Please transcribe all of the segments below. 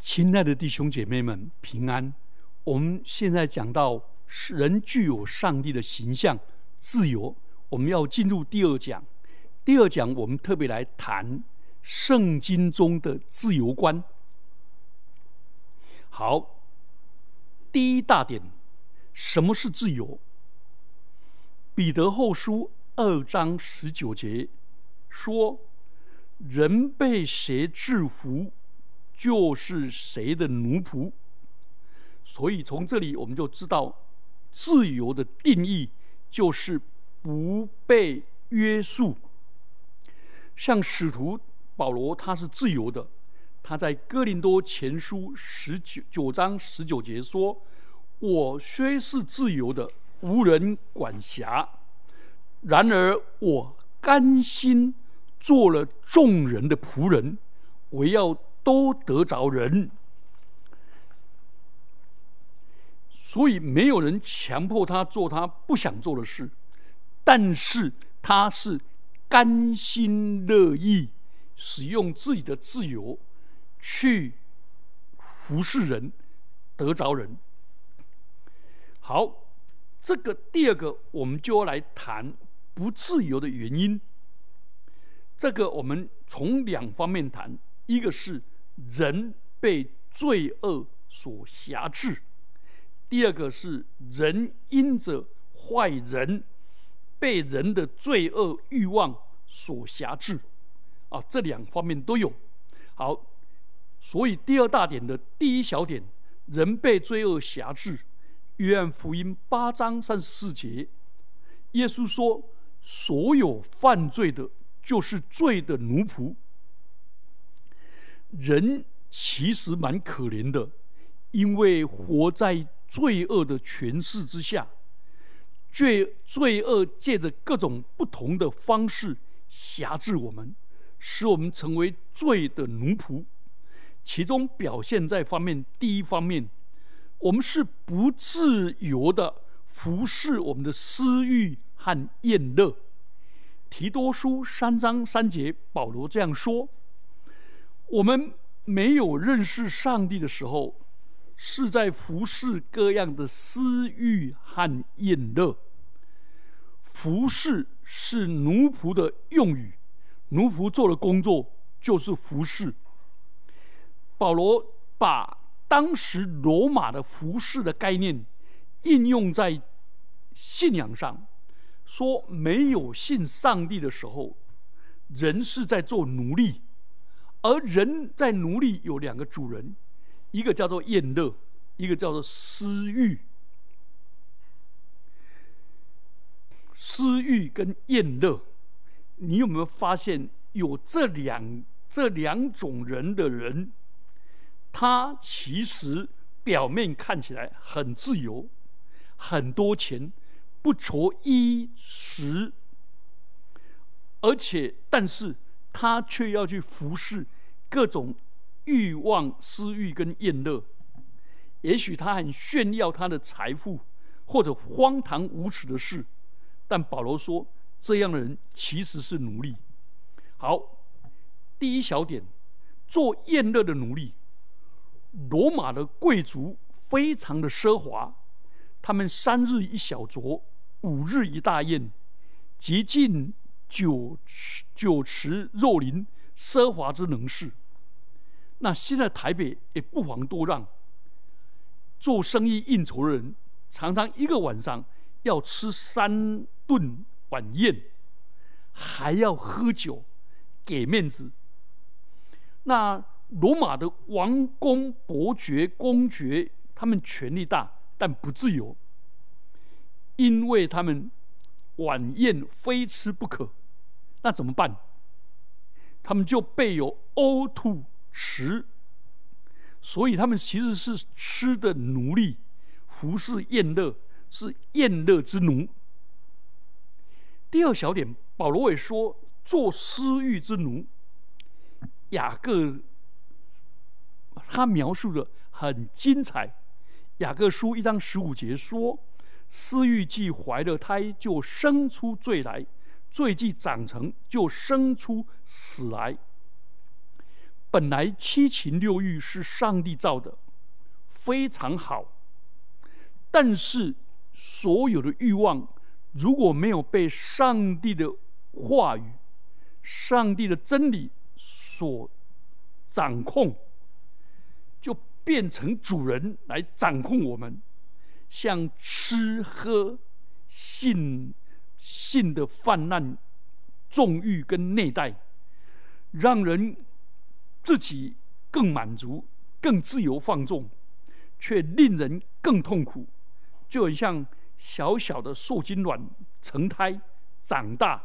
亲爱的弟兄姐妹们，平安！我们现在讲到人具有上帝的形象、自由，我们要进入第二讲。第二讲我们特别来谈圣经中的自由观。好，第一大点，什么是自由？彼得后书二章十九节说：“人被谁制服？”就是谁的奴仆，所以从这里我们就知道，自由的定义就是不被约束。像使徒保罗，他是自由的，他在哥林多前书十九九章十九节说：“我虽是自由的，无人管辖，然而我甘心做了众人的仆人，我要。”都得着人，所以没有人强迫他做他不想做的事，但是他是甘心乐意使用自己的自由去服侍人，得着人。好，这个第二个我们就要来谈不自由的原因。这个我们从两方面谈，一个是。人被罪恶所辖制，第二个是人因着坏人被人的罪恶欲望所辖制，啊，这两方面都有。好，所以第二大点的第一小点，人被罪恶辖制。约翰福音八章三十四节，耶稣说：“所有犯罪的，就是罪的奴仆。”人其实蛮可怜的，因为活在罪恶的权势之下，罪罪恶借着各种不同的方式辖制我们，使我们成为罪的奴仆。其中表现在方面，第一方面，我们是不自由的服侍我们的私欲和厌乐。提多书三章三节，保罗这样说。我们没有认识上帝的时候，是在服侍各样的私欲和厌乐。服侍是奴仆的用语，奴仆做的工作就是服侍。保罗把当时罗马的服侍的概念应用在信仰上，说没有信上帝的时候，人是在做奴隶。而人在奴隶有两个主人，一个叫做厌乐，一个叫做私欲。私欲跟厌乐，你有没有发现有这两这两种人的人，他其实表面看起来很自由，很多钱，不愁衣食，而且但是。他却要去服侍各种欲望、私欲跟厌乐。也许他很炫耀他的财富，或者荒唐无耻的事。但保罗说，这样的人其实是奴隶。好，第一小点，做厌乐的奴隶。罗马的贵族非常的奢华，他们三日一小酌，五日一大宴，极尽。酒酒池肉林，奢华之能事。那现在台北也不遑多让。做生意应酬的人，常常一个晚上要吃三顿晚宴，还要喝酒，给面子。那罗马的王公伯爵、公爵，他们权力大，但不自由，因为他们晚宴非吃不可。那怎么办？他们就备有呕吐食，所以他们其实是吃的奴隶，服侍宴乐，是宴乐之奴。第二小点，保罗也说做私欲之奴。雅各他描述的很精彩。雅各书一章十五节说：“私欲既怀了胎，就生出罪来。”罪既长成，就生出死来。本来七情六欲是上帝造的，非常好。但是所有的欲望如果没有被上帝的话语、上帝的真理所掌控，就变成主人来掌控我们，像吃喝、性性的泛滥、纵欲跟内待，让人。自己更满足、更自由放纵，却令人更痛苦，就很像小小的受精卵成胎、长大，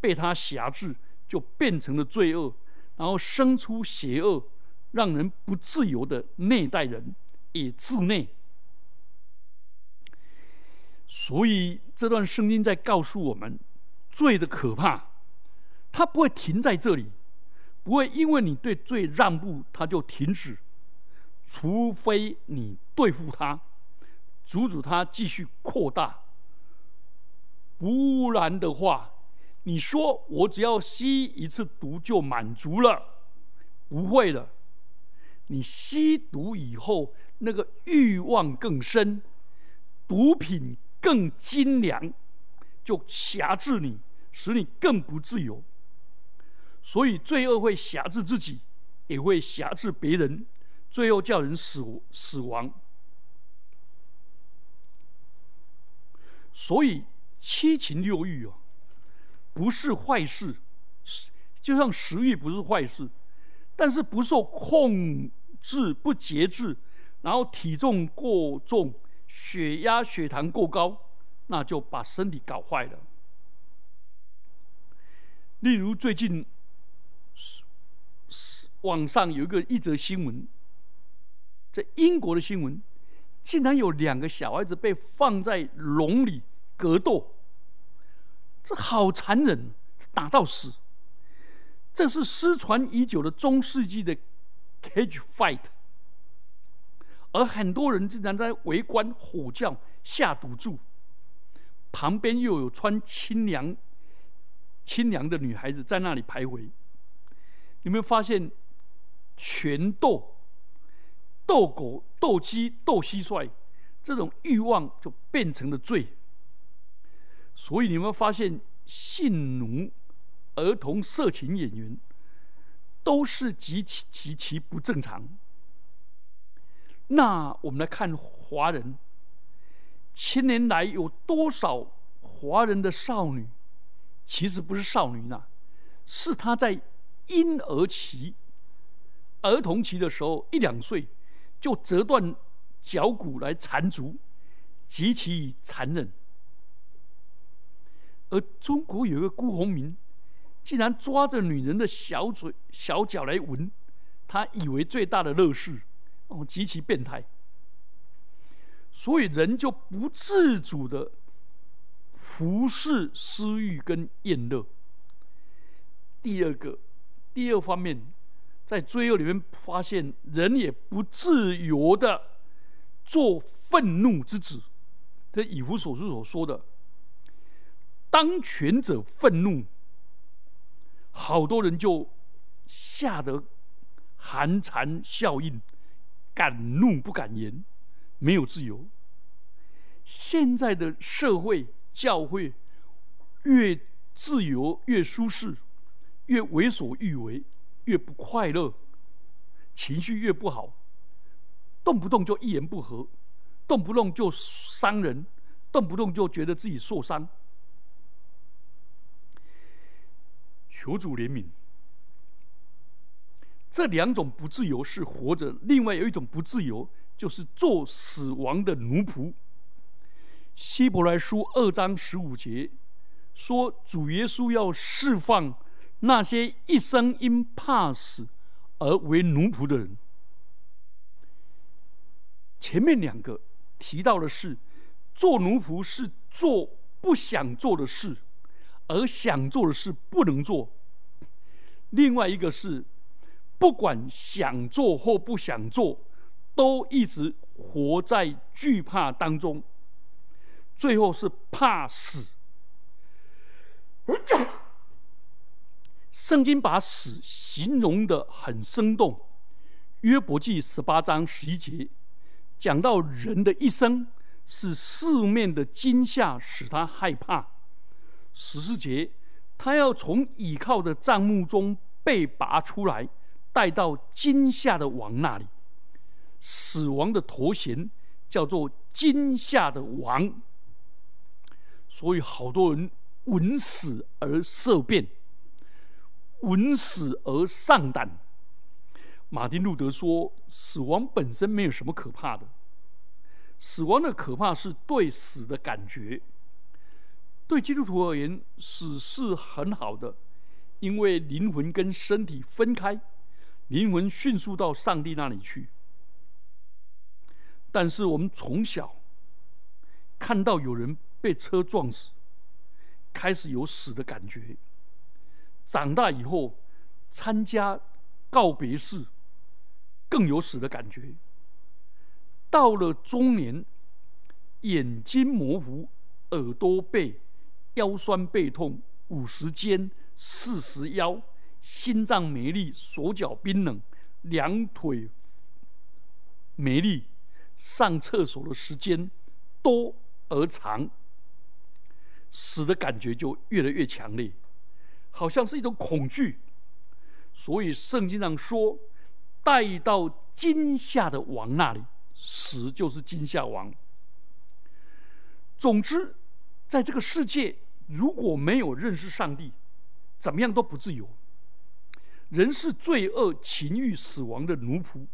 被他挟制，就变成了罪恶，然后生出邪恶，让人不自由的内代人，也自内。所以这段圣经在告诉我们，罪的可怕，它不会停在这里。不会因为你对罪让步，他就停止，除非你对付他，阻止他继续扩大。不然的话，你说我只要吸一次毒就满足了，不会的。你吸毒以后，那个欲望更深，毒品更精良，就辖制你，使你更不自由。所以罪恶会辖制自己，也会辖制别人，最后叫人死死亡。所以七情六欲啊，不是坏事，就像食欲不是坏事，但是不受控制、不节制，然后体重过重、血压、血糖过高，那就把身体搞坏了。例如最近。网上有一个一则新闻，在英国的新闻，竟然有两个小孩子被放在笼里格斗，这好残忍，打到死。这是失传已久的中世纪的 cage fight，而很多人竟然在围观、吼叫、下赌注，旁边又有穿清凉、清凉的女孩子在那里徘徊。有没有发现，拳斗、斗狗、斗鸡、斗蟋蟀，这种欲望就变成了罪。所以你们发现，性奴、儿童色情演员，都是极其极其不正常。那我们来看华人，千年来有多少华人的少女，其实不是少女呢，是她在。婴儿期、儿童期的时候，一两岁就折断脚骨来缠足，极其残忍。而中国有一个辜鸿铭，竟然抓着女人的小嘴、小脚来闻，他以为最大的乐事，哦，极其变态。所以人就不自主的服侍私欲跟厌乐。第二个。第二方面，在罪恶里面发现人也不自由的做愤怒之子。这以弗所书所说的，当权者愤怒，好多人就吓得寒蝉效应，敢怒不敢言，没有自由。现在的社会教会越自由越舒适。越为所欲为，越不快乐，情绪越不好，动不动就一言不合，动不动就伤人，动不动就觉得自己受伤。求主怜悯。这两种不自由是活着，另外有一种不自由，就是做死亡的奴仆。希伯来书二章十五节说，主耶稣要释放。那些一生因怕死而为奴仆的人，前面两个提到的是做奴仆是做不想做的事，而想做的事不能做；另外一个是不管想做或不想做，都一直活在惧怕当中，最后是怕死。圣经把死形容的很生动，《约伯记》十八章十一节讲到人的一生是四面的惊吓使他害怕，十四节他要从倚靠的帐幕中被拔出来，带到惊吓的王那里。死亡的头衔叫做惊吓的王，所以好多人闻死而色变。闻死而丧胆。马丁路德说：“死亡本身没有什么可怕的，死亡的可怕是对死的感觉。对基督徒而言，死是很好的，因为灵魂跟身体分开，灵魂迅速到上帝那里去。但是我们从小看到有人被车撞死，开始有死的感觉。”长大以后，参加告别式，更有死的感觉。到了中年，眼睛模糊，耳朵背，腰酸背痛，五十肩，四十腰，心脏没力，手脚冰冷，两腿没力，上厕所的时间多而长，死的感觉就越来越强烈。好像是一种恐惧，所以圣经上说，带到惊吓的王那里，死就是惊吓王。总之，在这个世界，如果没有认识上帝，怎么样都不自由。人是罪恶、情欲、死亡的奴仆，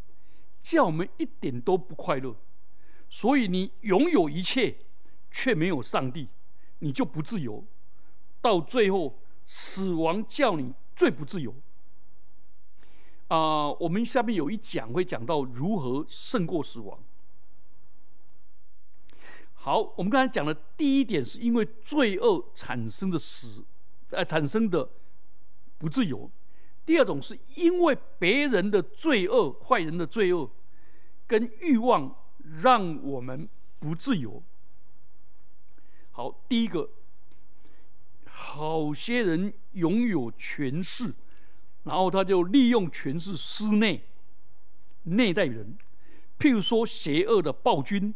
叫我们一点都不快乐。所以，你拥有一切，却没有上帝，你就不自由。到最后。死亡叫你最不自由啊！我们下面有一讲会讲到如何胜过死亡。好，我们刚才讲的第一点是因为罪恶产生的死，呃，产生的不自由；第二种是因为别人的罪恶、坏人的罪恶跟欲望让我们不自由。好，第一个。好些人拥有权势，然后他就利用权势施内、内待人。譬如说，邪恶的暴君、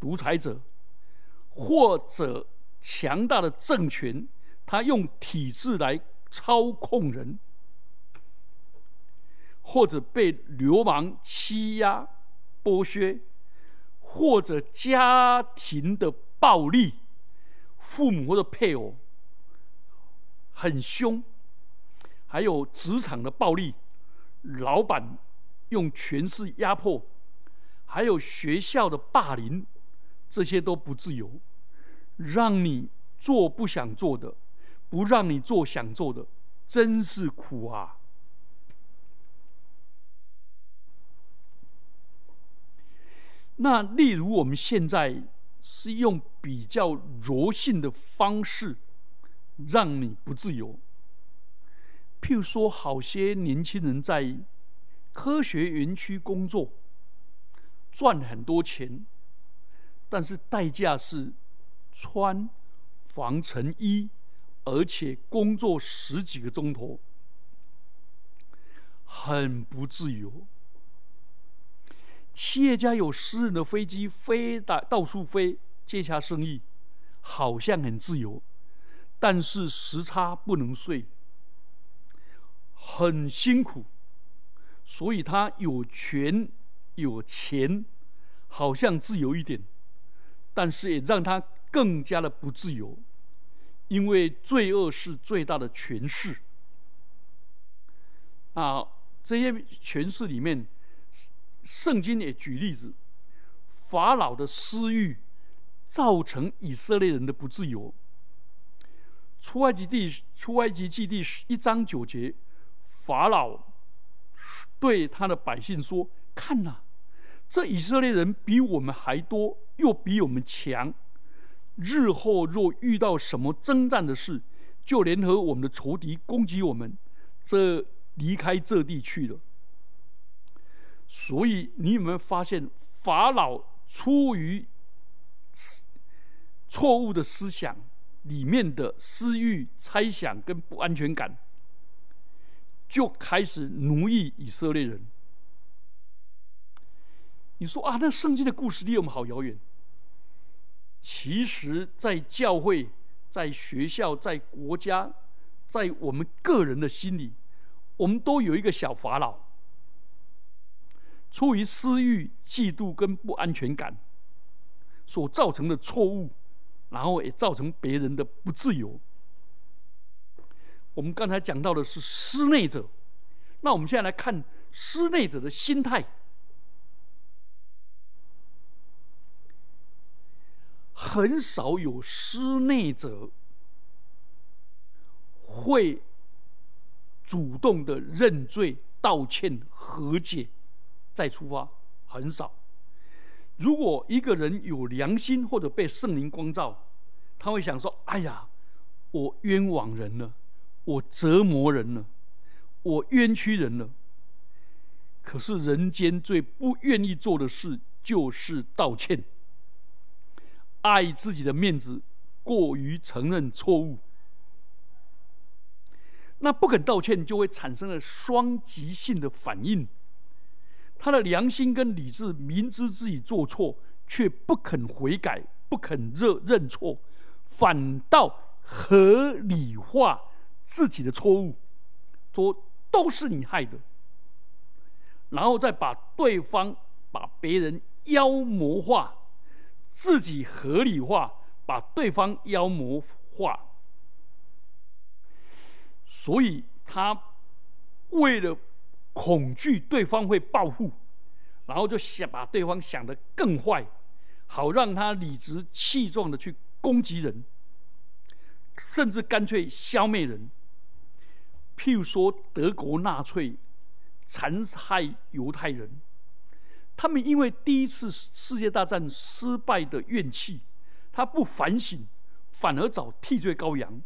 独裁者，或者强大的政权，他用体制来操控人；或者被流氓欺压、剥削；或者家庭的暴力，父母或者配偶。很凶，还有职场的暴力，老板用权势压迫，还有学校的霸凌，这些都不自由，让你做不想做的，不让你做想做的，真是苦啊！那例如我们现在是用比较柔性的方式。让你不自由。譬如说，好些年轻人在科学园区工作，赚很多钱，但是代价是穿防尘衣，而且工作十几个钟头，很不自由。企业家有私人的飞机飞到到处飞，接洽生意，好像很自由。但是时差不能睡，很辛苦，所以他有权有钱，好像自由一点，但是也让他更加的不自由，因为罪恶是最大的权势。啊，这些权势里面，圣经也举例子，法老的私欲造成以色列人的不自由。出埃及地出埃及记第十一章九节，法老对他的百姓说：“看呐，这以色列人比我们还多，又比我们强。日后若遇到什么征战的事，就联合我们的仇敌攻击我们，这离开这地去了。所以你有没有发现，法老出于错误的思想？”里面的私欲、猜想跟不安全感，就开始奴役以色列人。你说啊，那圣经的故事离我们好遥远。其实，在教会、在学校、在国家、在我们个人的心里，我们都有一个小法老，出于私欲、嫉妒跟不安全感所造成的错误，然后也造成别人的不自由。我们刚才讲到的是施内者，那我们现在来看施内者的心态。很少有施内者会主动的认罪、道歉、和解，再出发，很少。如果一个人有良心或者被圣灵光照，他会想说：“哎呀，我冤枉人了，我折磨人了，我冤屈人了。”可是人间最不愿意做的事就是道歉。爱自己的面子，过于承认错误，那不肯道歉，就会产生了双极性的反应。他的良心跟理智明知自己做错，却不肯悔改，不肯认认错，反倒合理化自己的错误，说都是你害的，然后再把对方、把别人妖魔化。自己合理化，把对方妖魔化，所以他为了恐惧对方会报复，然后就想把对方想得更坏，好让他理直气壮的去攻击人，甚至干脆消灭人。譬如说，德国纳粹残害犹太人。他们因为第一次世界大战失败的怨气，他不反省，反而找替罪羔羊，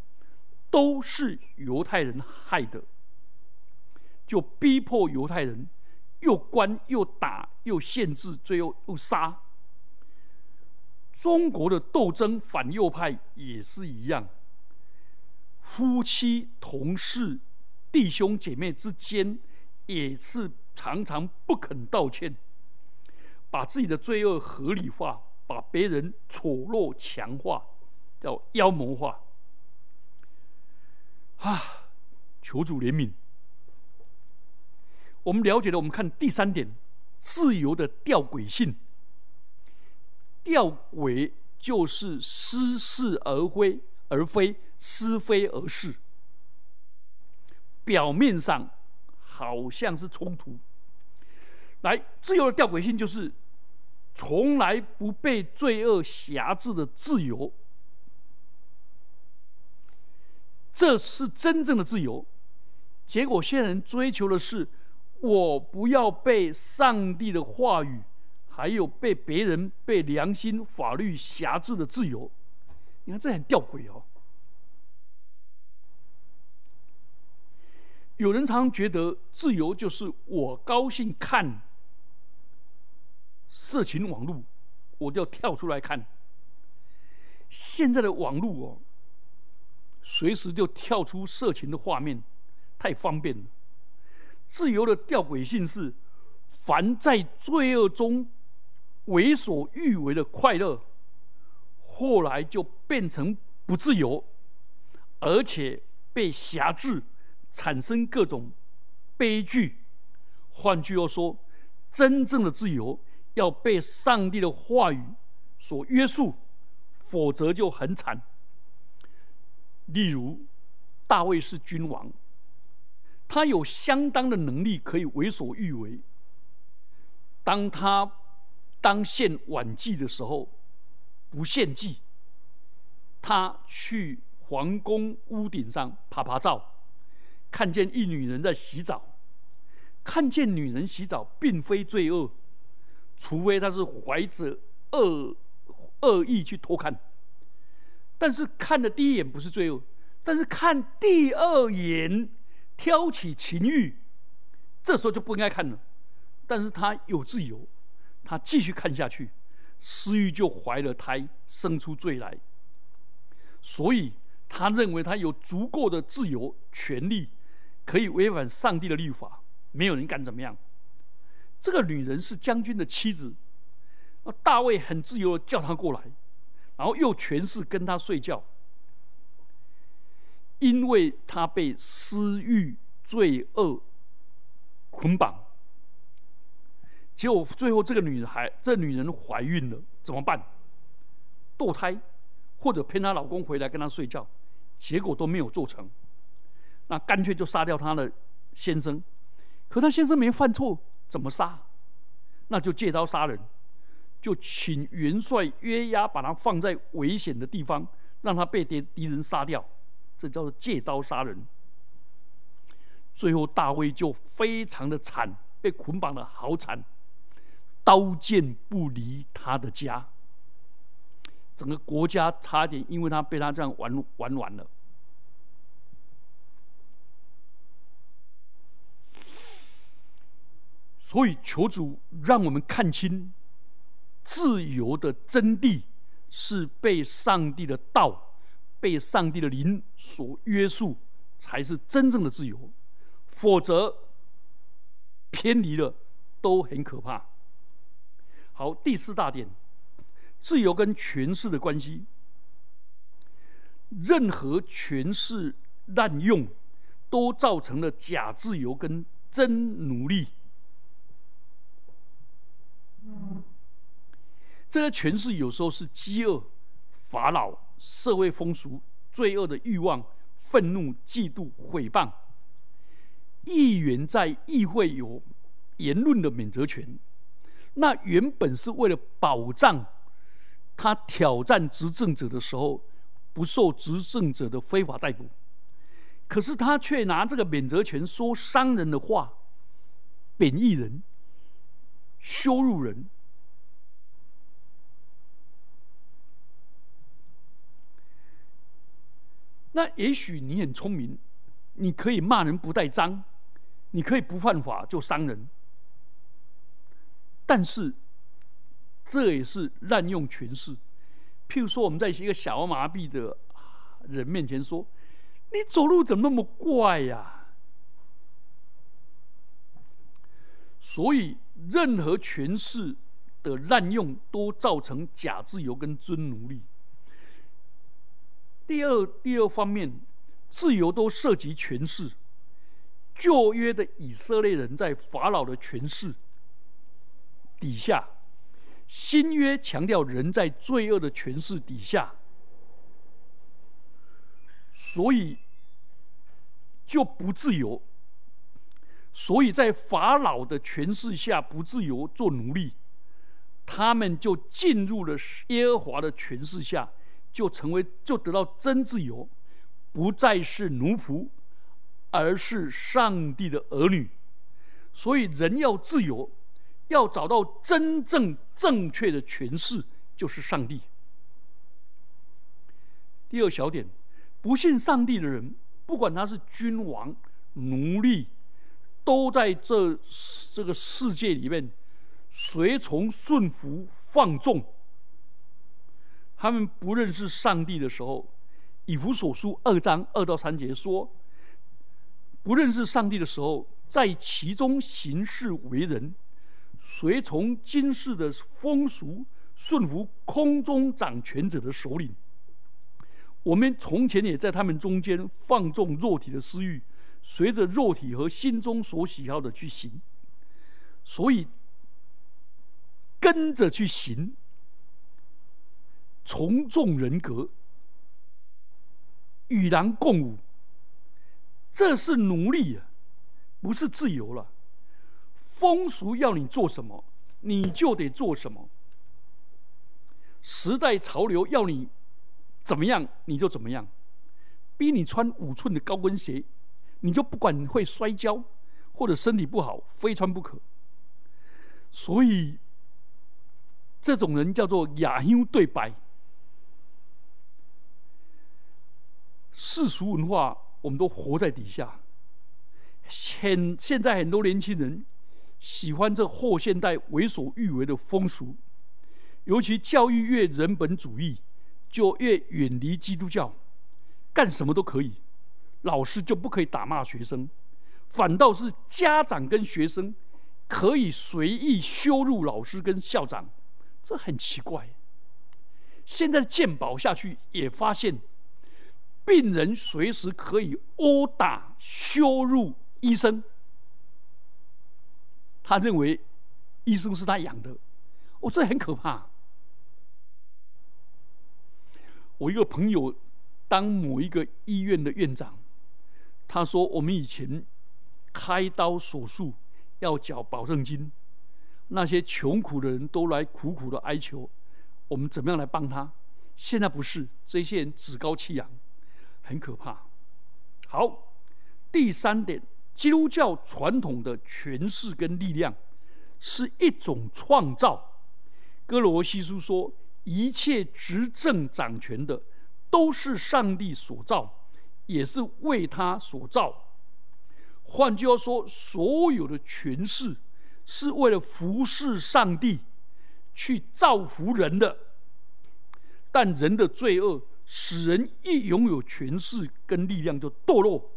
都是犹太人害的，就逼迫犹太人，又关又打又限制，最后又杀。中国的斗争反右派也是一样，夫妻、同事、弟兄姐妹之间，也是常常不肯道歉。把自己的罪恶合理化，把别人丑陋强化，叫妖魔化。啊，求主怜悯。我们了解了，我们看第三点，自由的吊诡性。吊诡就是似是而非，而非是非而是。表面上好像是冲突。来，自由的吊诡性就是。从来不被罪恶辖制的自由，这是真正的自由。结果现在人追求的是，我不要被上帝的话语，还有被别人、被良心、法律辖制的自由。你看，这很吊诡哦。有人常觉得自由就是我高兴看。色情网络，我就要跳出来看。现在的网络哦，随时就跳出色情的画面，太方便了。自由的吊诡性是，凡在罪恶中为所欲为的快乐，后来就变成不自由，而且被辖制，产生各种悲剧。换句话说，真正的自由。要被上帝的话语所约束，否则就很惨。例如，大卫是君王，他有相当的能力可以为所欲为。当他当献晚祭的时候，不献祭，他去皇宫屋顶上爬爬照，看见一女人在洗澡，看见女人洗澡并非罪恶。除非他是怀着恶恶意去偷看，但是看的第一眼不是罪恶，但是看第二眼挑起情欲，这时候就不应该看了。但是他有自由，他继续看下去，私欲就怀了胎，生出罪来。所以他认为他有足够的自由权利，可以违反上帝的律法，没有人敢怎么样。这个女人是将军的妻子，大卫很自由的叫她过来，然后又权势跟她睡觉，因为她被私欲罪恶捆绑。结果最后这个女孩，这女人怀孕了，怎么办？堕胎，或者骗她老公回来跟她睡觉，结果都没有做成。那干脆就杀掉她的先生。可她先生没犯错，怎么杀？那就借刀杀人，就请元帅约押把他放在危险的地方，让他被敌敌人杀掉。这叫做借刀杀人。最后大卫就非常的惨，被捆绑的好惨。刀剑不离他的家，整个国家差点因为他被他这样玩玩完了。所以求主让我们看清，自由的真谛是被上帝的道、被上帝的灵所约束，才是真正的自由。否则偏离了，都很可怕。好，第四大点，自由跟权势的关系。任何权势滥用，都造成了假自由跟真奴隶。这些权势有时候是饥饿、法老、社会风俗、罪恶的欲望、愤怒、嫉妒、诽谤。议员在议会有言论的免责权。那原本是为了保障他挑战执政者的时候不受执政者的非法逮捕，可是他却拿这个免责权说伤人的话，贬义人、羞辱人。那也许你很聪明，你可以骂人不带脏，你可以不犯法就伤人。但是，这也是滥用权势。譬如说，我们在一个小儿麻痹的人面前说：“你走路怎么那么怪呀？”所以，任何权势的滥用，都造成假自由跟尊奴隶。第二，第二方面，自由都涉及权势。旧约的以色列人在法老的权势。底下，新约强调人在罪恶的权势底下，所以就不自由。所以在法老的权势下不自由做奴隶，他们就进入了耶和华的权势下，就成为就得到真自由，不再是奴仆，而是上帝的儿女。所以人要自由。要找到真正正确的诠释，就是上帝。第二小点，不信上帝的人，不管他是君王、奴隶，都在这这个世界里面随从顺服放纵。他们不认识上帝的时候，《以弗所书》二章二到三节说，不认识上帝的时候，在其中行事为人。随从今世的风俗，顺服空中掌权者的首领。我们从前也在他们中间放纵肉体的私欲，随着肉体和心中所喜好的去行。所以跟着去行，从众人格，与狼共舞，这是奴隶啊，不是自由了。风俗要你做什么，你就得做什么；时代潮流要你怎么样，你就怎么样。逼你穿五寸的高跟鞋，你就不管会摔跤或者身体不好，非穿不可。所以，这种人叫做雅优对白。世俗文化，我们都活在底下。现现在很多年轻人。喜欢这后现代为所欲为的风俗，尤其教育越人本主义，就越远离基督教，干什么都可以，老师就不可以打骂学生，反倒是家长跟学生可以随意羞辱老师跟校长，这很奇怪。现在鉴宝下去也发现，病人随时可以殴打、羞辱医生。他认为医生是他养的，哦，这很可怕。我一个朋友当某一个医院的院长，他说我们以前开刀手术要缴保证金，那些穷苦的人都来苦苦的哀求。我们怎么样来帮他？现在不是这些人趾高气扬，很可怕。好，第三点，基督教传统的权势跟力量是一种创造。哥罗西书说，一切执政掌权的都是上帝所造，也是为他所造。换句话说，所有的权势是为了服侍上帝。去造福人的，但人的罪恶使人一拥有权势跟力量就堕落。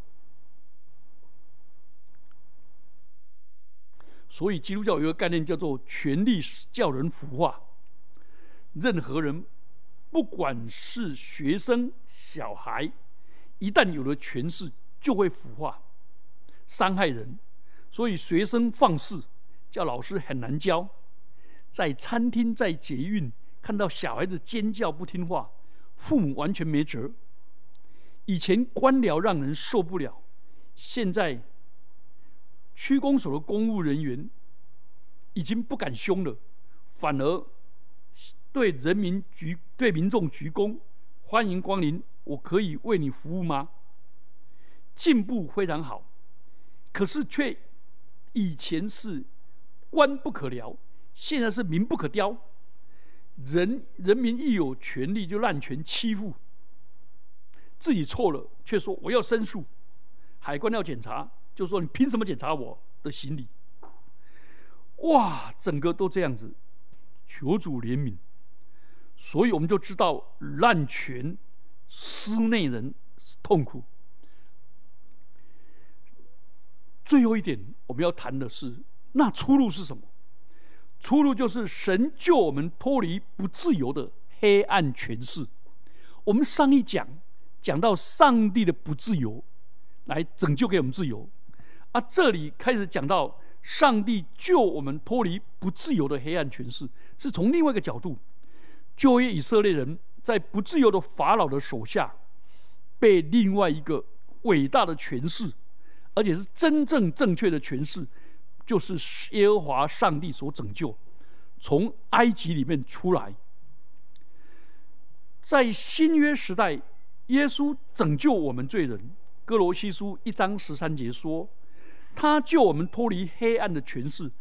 所以基督教有一个概念叫做“权力叫人腐化”。任何人，不管是学生、小孩，一旦有了权势，就会腐化、伤害人。所以学生放肆，叫老师很难教。在餐厅、在捷运看到小孩子尖叫不听话，父母完全没辙。以前官僚让人受不了，现在区公所的公务人员已经不敢凶了，反而对人民鞠对民众鞠躬，欢迎光临，我可以为你服务吗？进步非常好，可是却以前是官不可聊。现在是民不可雕，人人民一有权利就滥权欺负，自己错了却说我要申诉，海关要检查就说你凭什么检查我的行李？哇，整个都这样子，求主怜悯。所以我们就知道滥权施内人是痛苦。最后一点我们要谈的是，那出路是什么？出路就是神救我们脱离不自由的黑暗权势。我们上一讲讲到上帝的不自由，来拯救给我们自由，啊，这里开始讲到上帝救我们脱离不自由的黑暗权势，是从另外一个角度，救约以色列人在不自由的法老的手下，被另外一个伟大的权势，而且是真正正确的权势。就是耶和华上帝所拯救，从埃及里面出来，在新约时代，耶稣拯救我们罪人。哥罗西书一章十三节说，他救我们脱离黑暗的权势，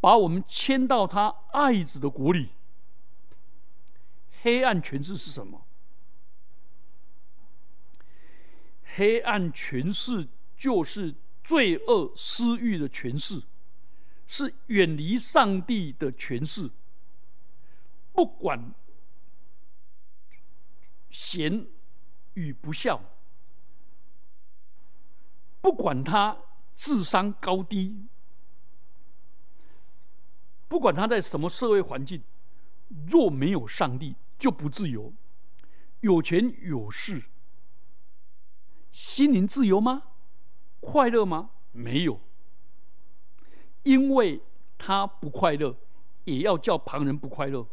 把我们迁到他爱子的国里。黑暗权势是什么？黑暗权势就是罪恶私欲的权势。是远离上帝的权势，不管贤与不孝，不管他智商高低，不管他在什么社会环境，若没有上帝，就不自由。有权有势，心灵自由吗？快乐吗？没有。因为他不快乐，也要叫旁人不快乐，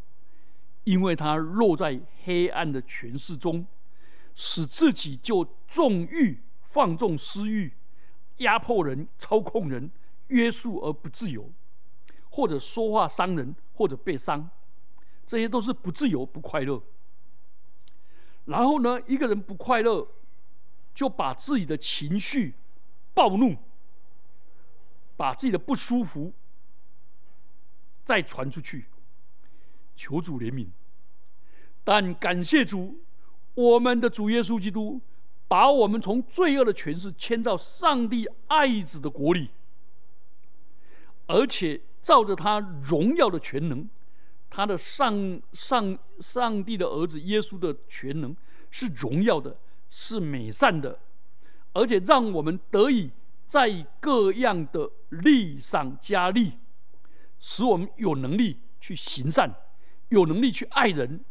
因为他落在黑暗的权势中，使自己就纵欲、放纵私欲，压迫人、操控人、约束而不自由，或者说话伤人，或者被伤，这些都是不自由、不快乐。然后呢，一个人不快乐，就把自己的情绪暴怒。把自己的不舒服再传出去，求主怜悯。但感谢主，我们的主耶稣基督把我们从罪恶的权势迁到上帝爱子的国里，而且照着他荣耀的全能，他的上上上帝的儿子耶稣的全能是荣耀的，是美善的，而且让我们得以。在各样的力上加力，使我们有能力去行善，有能力去爱人，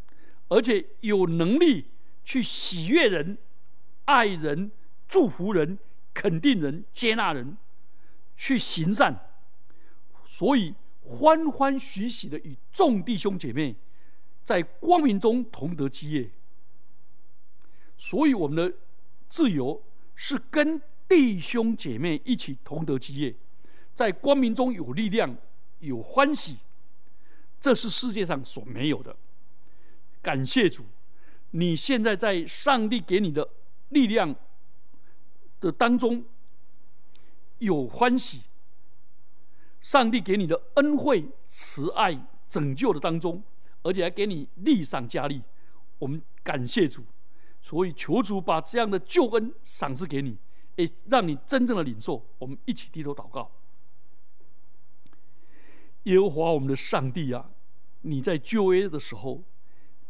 而且有能力去喜悦人、爱人、祝福人、肯定人、接纳人，去行善。所以欢欢喜喜的与众弟兄姐妹在光明中同得基业。所以我们的自由是跟弟兄姐妹一起同得基业，在光明中有力量、有欢喜，这是世界上所没有的。感谢主，你现在在上帝给你的力量的当中有欢喜，上帝给你的恩惠、慈爱、拯救的当中，而且还给你力上加力。我们感谢主。所以，求主把这样的救恩赏赐给你，也让你真正的领受。我们一起低头祷告。耶和华我们的上帝啊，你在救约的时候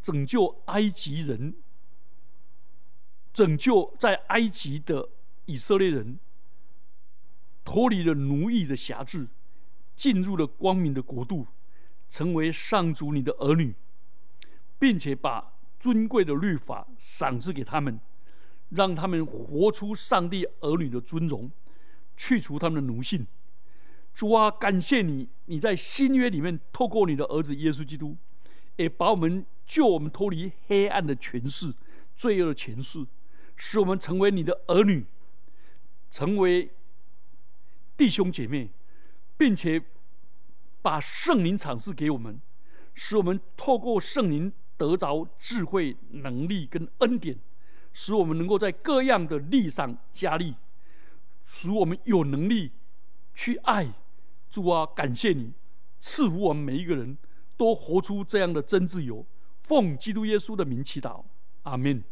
拯救埃及人，拯救在埃及的以色列人，脱离了奴役的辖制，进入了光明的国度，成为上主你的儿女，并且把。尊贵的律法赏赐给他们，让他们活出上帝儿女的尊荣，去除他们的奴性。主啊，感谢你，你在新约里面透过你的儿子耶稣基督，也把我们救我们脱离黑暗的权势、罪恶的权势，使我们成为你的儿女，成为弟兄姐妹，并且把圣灵赏赐给我们，使我们透过圣灵。得着智慧、能力跟恩典，使我们能够在各样的力上加力，使我们有能力去爱。主啊，感谢你赐福我们每一个人都活出这样的真自由。奉基督耶稣的名祈祷，阿门。